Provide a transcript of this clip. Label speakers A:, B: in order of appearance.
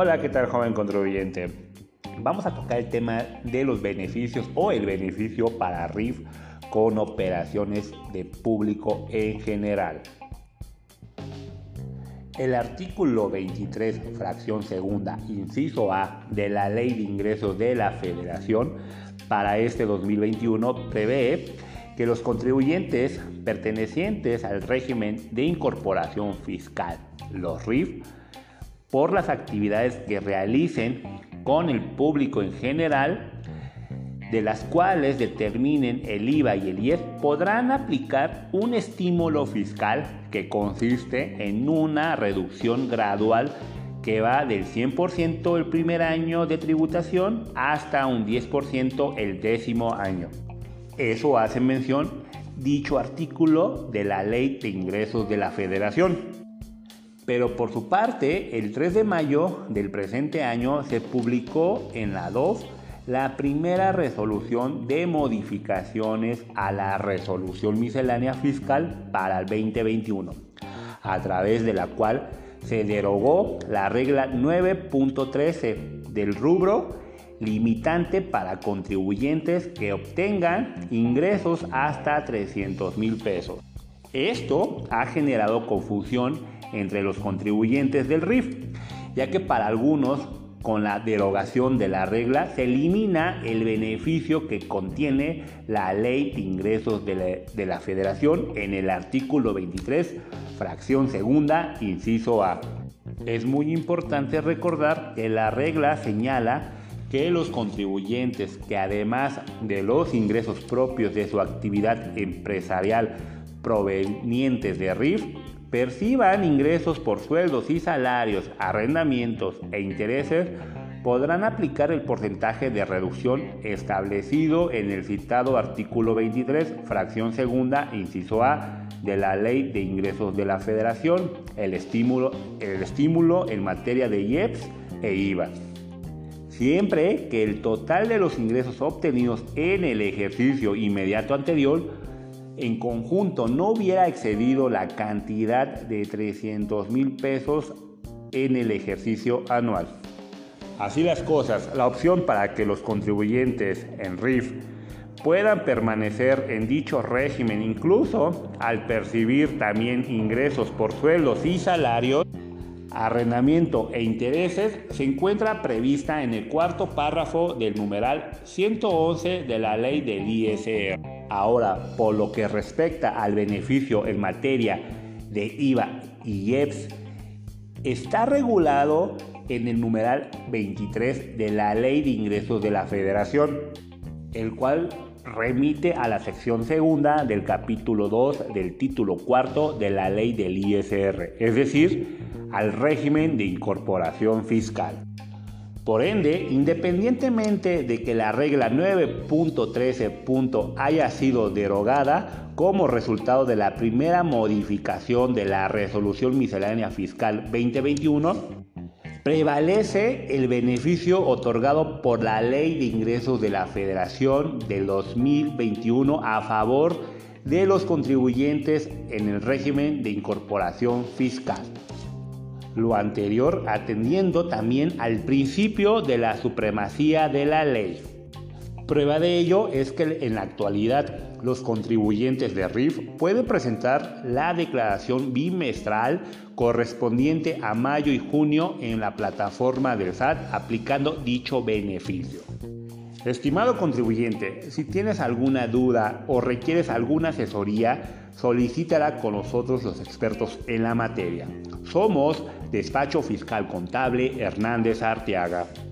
A: Hola, ¿qué tal joven contribuyente? Vamos a tocar el tema de los beneficios o el beneficio para RIF con operaciones de público en general. El artículo 23, fracción segunda, inciso A de la Ley de Ingresos de la Federación para este 2021 prevé que los contribuyentes pertenecientes al régimen de incorporación fiscal, los RIF, por las actividades que realicen con el público en general, de las cuales determinen el IVA y el IES, podrán aplicar un estímulo fiscal que consiste en una reducción gradual que va del 100% el primer año de tributación hasta un 10% el décimo año. Eso hace mención dicho artículo de la Ley de Ingresos de la Federación. Pero por su parte, el 3 de mayo del presente año se publicó en la 2 la primera resolución de modificaciones a la resolución miscelánea fiscal para el 2021, a través de la cual se derogó la regla 9.13 del rubro limitante para contribuyentes que obtengan ingresos hasta 300 mil pesos. Esto ha generado confusión entre los contribuyentes del RIF, ya que para algunos con la derogación de la regla se elimina el beneficio que contiene la ley de ingresos de la, federación en el artículo 23, fracción segunda, inciso A. Es muy importante recordar que la regla señala que los contribuyentes que además de los ingresos propios de su actividad empresarial provenientes de RIF perciban ingresos por sueldos y salarios, arrendamientos e intereses, podrán aplicar el porcentaje de reducción establecido en el citado artículo 23, fracción segunda, inciso A de la Ley de Ingresos de la Federación, el estímulo, el estímulo en materia de IEPS e IVA. Siempre que el total de los ingresos obtenidos en el ejercicio inmediato anterior en conjunto no hubiera excedido la cantidad de 300 mil pesos en el ejercicio anual. Así las cosas, la opción para que los contribuyentes en RIF puedan permanecer en dicho régimen incluso al percibir también ingresos por sueldos y salarios, arrendamiento e intereses se encuentra prevista en el cuarto párrafo del numeral 111 de la ley del ISR. Ahora, por lo que respecta al beneficio en materia de IVA y IEPS, está regulado en el numeral 23 de la Ley de Ingresos de la Federación, el cual remite a la sección segunda del capítulo 2 del título cuarto de la ley del ISR, es decir, al régimen de incorporación fiscal. Por ende, independientemente de que la regla 9.13. haya sido derogada como resultado de la primera modificación de la resolución miscelánea fiscal 2021, prevalece el beneficio otorgado por la Ley de Ingresos de la Federación del 2021 a favor de los contribuyentes en el régimen de incorporación fiscal lo anterior atendiendo también al principio de la supremacía de la ley. Prueba de ello es que en la actualidad los contribuyentes de RIF pueden presentar la declaración bimestral correspondiente a mayo y junio en la plataforma del SAT aplicando dicho beneficio. Estimado contribuyente, si tienes alguna duda o requieres alguna asesoría, solicítala con nosotros los expertos en la materia. Somos Despacho Fiscal Contable Hernández Arteaga.